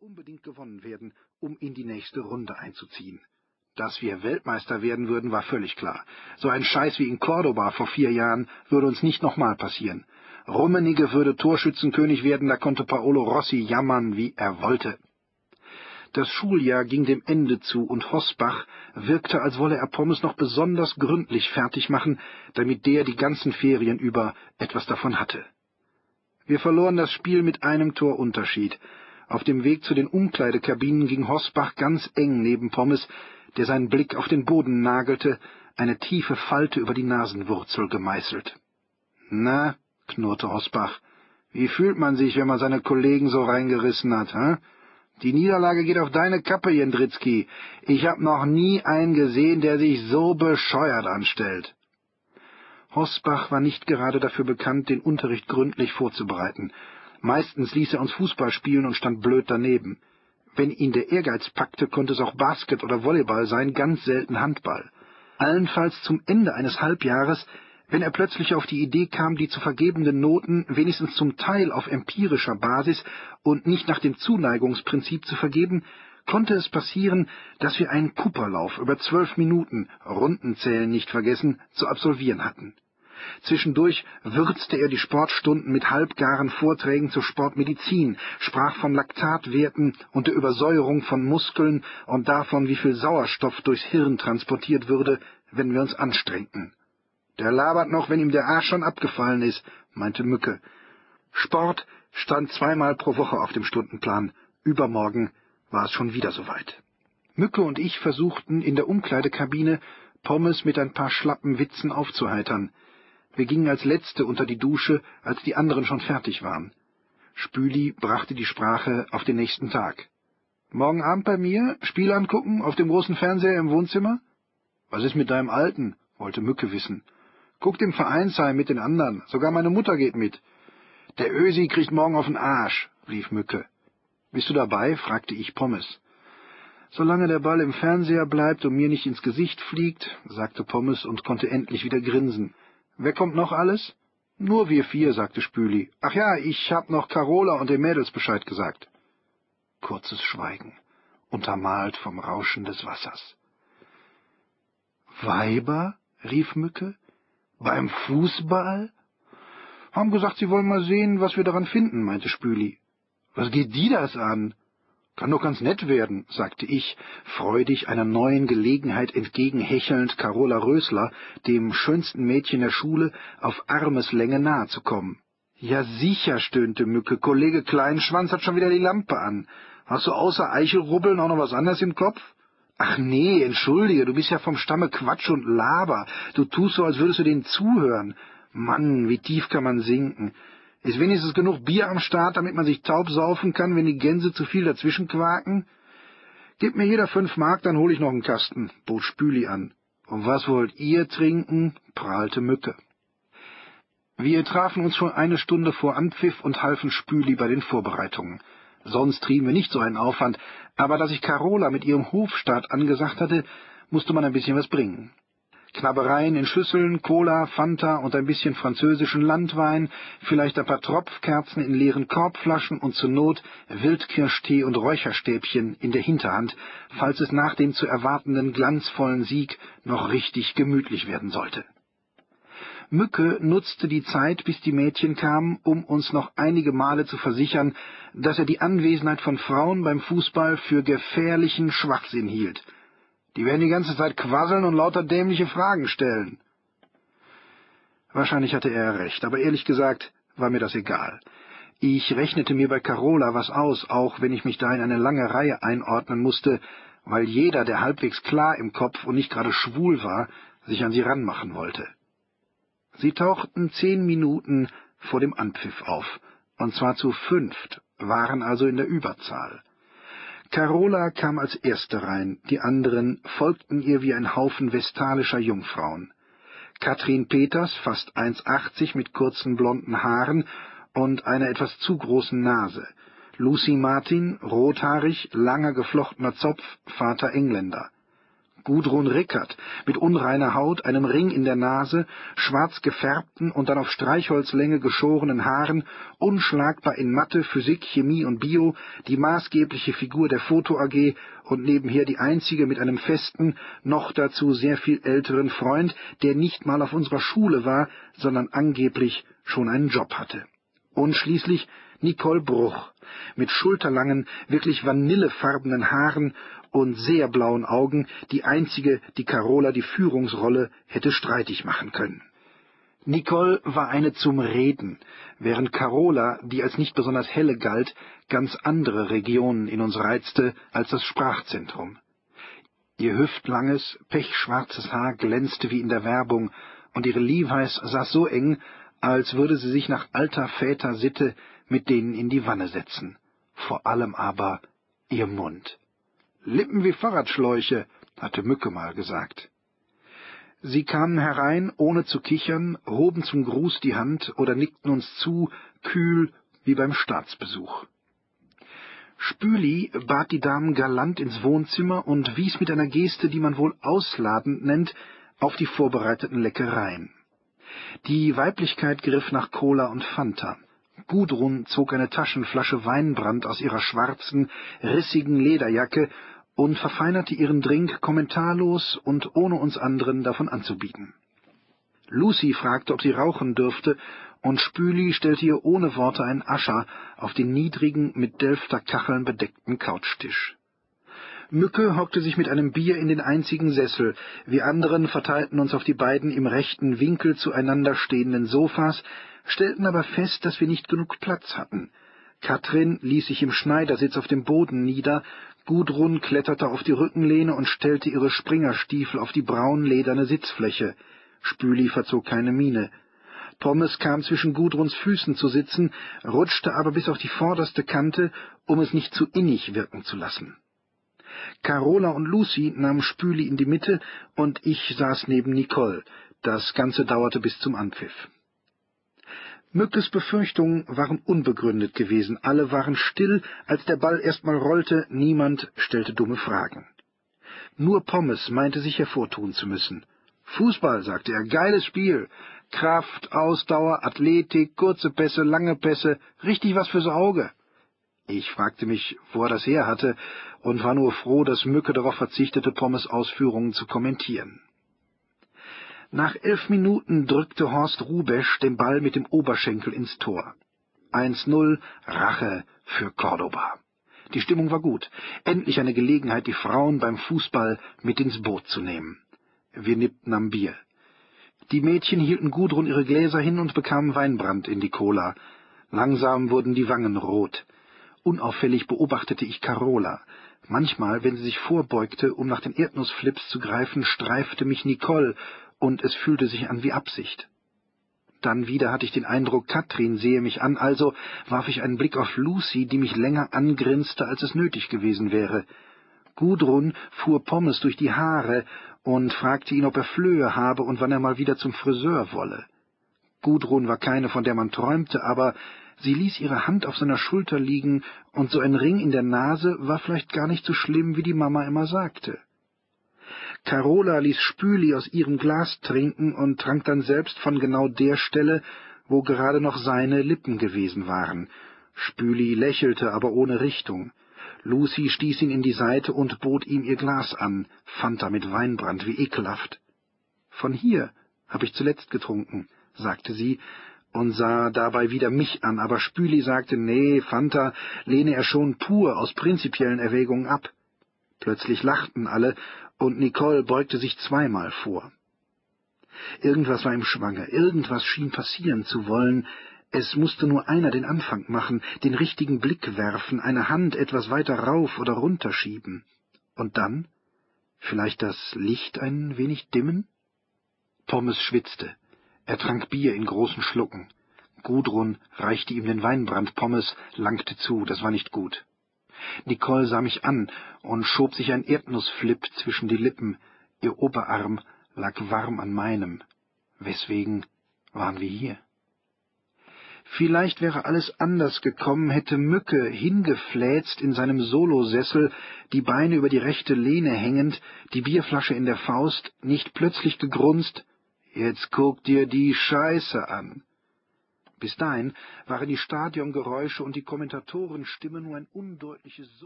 unbedingt gewonnen werden, um in die nächste Runde einzuziehen. Dass wir Weltmeister werden würden, war völlig klar. So ein Scheiß wie in Cordoba vor vier Jahren würde uns nicht nochmal passieren. Rummenigge würde Torschützenkönig werden, da konnte Paolo Rossi jammern, wie er wollte. Das Schuljahr ging dem Ende zu, und Hosbach wirkte, als wolle er Pommes noch besonders gründlich fertig machen, damit der die ganzen Ferien über etwas davon hatte. Wir verloren das Spiel mit einem Tor Unterschied. Auf dem Weg zu den Umkleidekabinen ging Hosbach ganz eng neben Pommes, der seinen Blick auf den Boden nagelte, eine tiefe Falte über die Nasenwurzel gemeißelt. Na, knurrte Hosbach, wie fühlt man sich, wenn man seine Kollegen so reingerissen hat, hä? Die Niederlage geht auf deine Kappe, Jendritzki. Ich hab noch nie einen gesehen, der sich so bescheuert anstellt. Hosbach war nicht gerade dafür bekannt, den Unterricht gründlich vorzubereiten. Meistens ließ er uns Fußball spielen und stand blöd daneben. Wenn ihn der Ehrgeiz packte, konnte es auch Basket oder Volleyball sein, ganz selten Handball. Allenfalls zum Ende eines Halbjahres wenn er plötzlich auf die Idee kam, die zu vergebenden Noten wenigstens zum Teil auf empirischer Basis und nicht nach dem Zuneigungsprinzip zu vergeben, konnte es passieren, dass wir einen Cooperlauf über zwölf Minuten, Rundenzählen nicht vergessen, zu absolvieren hatten. Zwischendurch würzte er die Sportstunden mit halbgaren Vorträgen zur Sportmedizin, sprach von Laktatwerten und der Übersäuerung von Muskeln und davon, wie viel Sauerstoff durchs Hirn transportiert würde, wenn wir uns anstrengten. Der labert noch, wenn ihm der Arsch schon abgefallen ist, meinte Mücke. Sport stand zweimal pro Woche auf dem Stundenplan. Übermorgen war es schon wieder soweit. Mücke und ich versuchten in der Umkleidekabine Pommes mit ein paar schlappen Witzen aufzuheitern. Wir gingen als Letzte unter die Dusche, als die anderen schon fertig waren. Spüli brachte die Sprache auf den nächsten Tag. Morgen Abend bei mir? Spiel angucken? Auf dem großen Fernseher im Wohnzimmer? Was ist mit deinem Alten? wollte Mücke wissen. Guckt im Vereinsheim mit den anderen. Sogar meine Mutter geht mit. Der Ösi kriegt morgen auf den Arsch, rief Mücke. Bist du dabei? fragte ich Pommes. Solange der Ball im Fernseher bleibt und mir nicht ins Gesicht fliegt, sagte Pommes und konnte endlich wieder grinsen. Wer kommt noch alles? Nur wir vier, sagte Spüli. Ach ja, ich hab noch Carola und den Mädels Bescheid gesagt. Kurzes Schweigen, untermalt vom Rauschen des Wassers. Weiber? rief Mücke. Beim Fußball? Haben gesagt, sie wollen mal sehen, was wir daran finden, meinte Spüli. Was geht die das an? Kann doch ganz nett werden, sagte ich, freudig einer neuen Gelegenheit entgegenhechelnd Carola Rösler, dem schönsten Mädchen der Schule, auf Armeslänge nahe zu kommen. Ja sicher, stöhnte Mücke, Kollege Kleinschwanz hat schon wieder die Lampe an. Hast du außer Eichelrubbeln auch noch was anderes im Kopf? Ach nee, entschuldige, du bist ja vom Stamme Quatsch und Laber. Du tust so, als würdest du denen zuhören. Mann, wie tief kann man sinken. Ist wenigstens genug Bier am Start, damit man sich taub saufen kann, wenn die Gänse zu viel dazwischen quaken? Gib mir jeder fünf Mark, dann hol ich noch einen Kasten, bot Spüli an. Und was wollt ihr trinken? prahlte Mücke. Wir trafen uns schon eine Stunde vor Anpfiff und halfen Spüli bei den Vorbereitungen. Sonst trieben wir nicht so einen Aufwand, aber da sich Carola mit ihrem Hofstaat angesagt hatte, musste man ein bisschen was bringen. Knabbereien in Schüsseln, Cola, Fanta und ein bisschen französischen Landwein, vielleicht ein paar Tropfkerzen in leeren Korbflaschen und zur Not Wildkirschtee und Räucherstäbchen in der Hinterhand, falls es nach dem zu erwartenden glanzvollen Sieg noch richtig gemütlich werden sollte. Mücke nutzte die Zeit, bis die Mädchen kamen, um uns noch einige Male zu versichern, dass er die Anwesenheit von Frauen beim Fußball für gefährlichen Schwachsinn hielt. Die werden die ganze Zeit quasseln und lauter dämliche Fragen stellen. Wahrscheinlich hatte er recht, aber ehrlich gesagt war mir das egal. Ich rechnete mir bei Carola was aus, auch wenn ich mich da in eine lange Reihe einordnen musste, weil jeder, der halbwegs klar im Kopf und nicht gerade schwul war, sich an sie ranmachen wollte. Sie tauchten zehn Minuten vor dem Anpfiff auf, und zwar zu fünft, waren also in der Überzahl. Carola kam als erste rein, die anderen folgten ihr wie ein Haufen vestalischer Jungfrauen. Katrin Peters, fast 1,80 mit kurzen blonden Haaren und einer etwas zu großen Nase. Lucy Martin, rothaarig, langer geflochtener Zopf, Vater Engländer. Gudrun Rickert, mit unreiner Haut, einem Ring in der Nase, schwarz gefärbten und dann auf Streichholzlänge geschorenen Haaren, unschlagbar in Mathe, Physik, Chemie und Bio, die maßgebliche Figur der Foto AG und nebenher die einzige mit einem festen, noch dazu sehr viel älteren Freund, der nicht mal auf unserer Schule war, sondern angeblich schon einen Job hatte. Und schließlich Nicole Bruch, mit schulterlangen, wirklich vanillefarbenen Haaren und sehr blauen Augen, die einzige, die Carola die Führungsrolle hätte streitig machen können. Nicole war eine zum Reden, während Carola, die als nicht besonders helle galt, ganz andere Regionen in uns reizte als das Sprachzentrum. Ihr hüftlanges, pechschwarzes Haar glänzte wie in der Werbung, und ihre Levi's saß so eng, als würde sie sich nach alter Väter Sitte mit denen in die Wanne setzen. Vor allem aber ihr Mund. Lippen wie Fahrradschläuche, hatte Mücke mal gesagt. Sie kamen herein, ohne zu kichern, hoben zum Gruß die Hand oder nickten uns zu, kühl wie beim Staatsbesuch. Spüli bat die Damen galant ins Wohnzimmer und wies mit einer Geste, die man wohl ausladend nennt, auf die vorbereiteten Leckereien. Die Weiblichkeit griff nach Cola und Fanta. Gudrun zog eine Taschenflasche Weinbrand aus ihrer schwarzen, rissigen Lederjacke und verfeinerte ihren Drink kommentarlos und ohne uns anderen davon anzubieten. Lucy fragte, ob sie rauchen dürfte, und Spüli stellte ihr ohne Worte ein Ascher auf den niedrigen, mit Delfter Kacheln bedeckten Couchtisch. Mücke hockte sich mit einem Bier in den einzigen Sessel, wir anderen verteilten uns auf die beiden im rechten Winkel zueinander stehenden Sofas, stellten aber fest, dass wir nicht genug Platz hatten. Katrin ließ sich im Schneidersitz auf dem Boden nieder, Gudrun kletterte auf die Rückenlehne und stellte ihre Springerstiefel auf die braunlederne Sitzfläche. Spüli verzog keine Miene. Pommes kam zwischen Gudruns Füßen zu sitzen, rutschte aber bis auf die vorderste Kante, um es nicht zu innig wirken zu lassen. Carola und Lucy nahmen Spüli in die Mitte, und ich saß neben Nicole. Das Ganze dauerte bis zum Anpfiff. Mückes Befürchtungen waren unbegründet gewesen. Alle waren still, als der Ball erstmal rollte, niemand stellte dumme Fragen. Nur Pommes meinte sich hervortun zu müssen. Fußball, sagte er, geiles Spiel. Kraft, Ausdauer, Athletik, kurze Pässe, lange Pässe, richtig was fürs Auge. Ich fragte mich, wo er das her hatte, und war nur froh, dass Mücke darauf verzichtete, Pommes Ausführungen zu kommentieren. Nach elf Minuten drückte Horst Rubesch den Ball mit dem Oberschenkel ins Tor. 1-0 Rache für Cordoba. Die Stimmung war gut. Endlich eine Gelegenheit, die Frauen beim Fußball mit ins Boot zu nehmen. Wir nippten am Bier. Die Mädchen hielten Gudrun ihre Gläser hin und bekamen Weinbrand in die Cola. Langsam wurden die Wangen rot. Unauffällig beobachtete ich Carola. Manchmal, wenn sie sich vorbeugte, um nach den Erdnussflips zu greifen, streifte mich Nicole und es fühlte sich an wie Absicht. Dann wieder hatte ich den Eindruck, Katrin sehe mich an, also warf ich einen Blick auf Lucy, die mich länger angrinste, als es nötig gewesen wäre. Gudrun fuhr Pommes durch die Haare und fragte ihn, ob er Flöhe habe und wann er mal wieder zum Friseur wolle. Gudrun war keine, von der man träumte, aber sie ließ ihre Hand auf seiner Schulter liegen, und so ein Ring in der Nase war vielleicht gar nicht so schlimm, wie die Mama immer sagte. Carola ließ Spüli aus ihrem Glas trinken und trank dann selbst von genau der Stelle, wo gerade noch seine Lippen gewesen waren. Spüli lächelte, aber ohne Richtung. Lucy stieß ihn in die Seite und bot ihm ihr Glas an, Fanta mit Weinbrand, wie ekelhaft. Von hier hab ich zuletzt getrunken, sagte sie und sah dabei wieder mich an, aber Spüli sagte, nee, Fanta lehne er schon pur aus prinzipiellen Erwägungen ab. Plötzlich lachten alle, und Nicole beugte sich zweimal vor. Irgendwas war im Schwange, irgendwas schien passieren zu wollen, es musste nur einer den Anfang machen, den richtigen Blick werfen, eine Hand etwas weiter rauf oder runter schieben. Und dann? Vielleicht das Licht ein wenig dimmen? Pommes schwitzte. Er trank Bier in großen Schlucken. Gudrun reichte ihm den Weinbrand Pommes, langte zu, das war nicht gut. Nicole sah mich an und schob sich ein Erdnussflip zwischen die Lippen. Ihr Oberarm lag warm an meinem. Weswegen waren wir hier? Vielleicht wäre alles anders gekommen, hätte Mücke, hingefläzt in seinem Solosessel, die Beine über die rechte Lehne hängend, die Bierflasche in der Faust, nicht plötzlich gegrunzt, »Jetzt guck dir die Scheiße an!« Bis dahin waren die Stadiongeräusche und die Kommentatorenstimmen nur ein undeutliches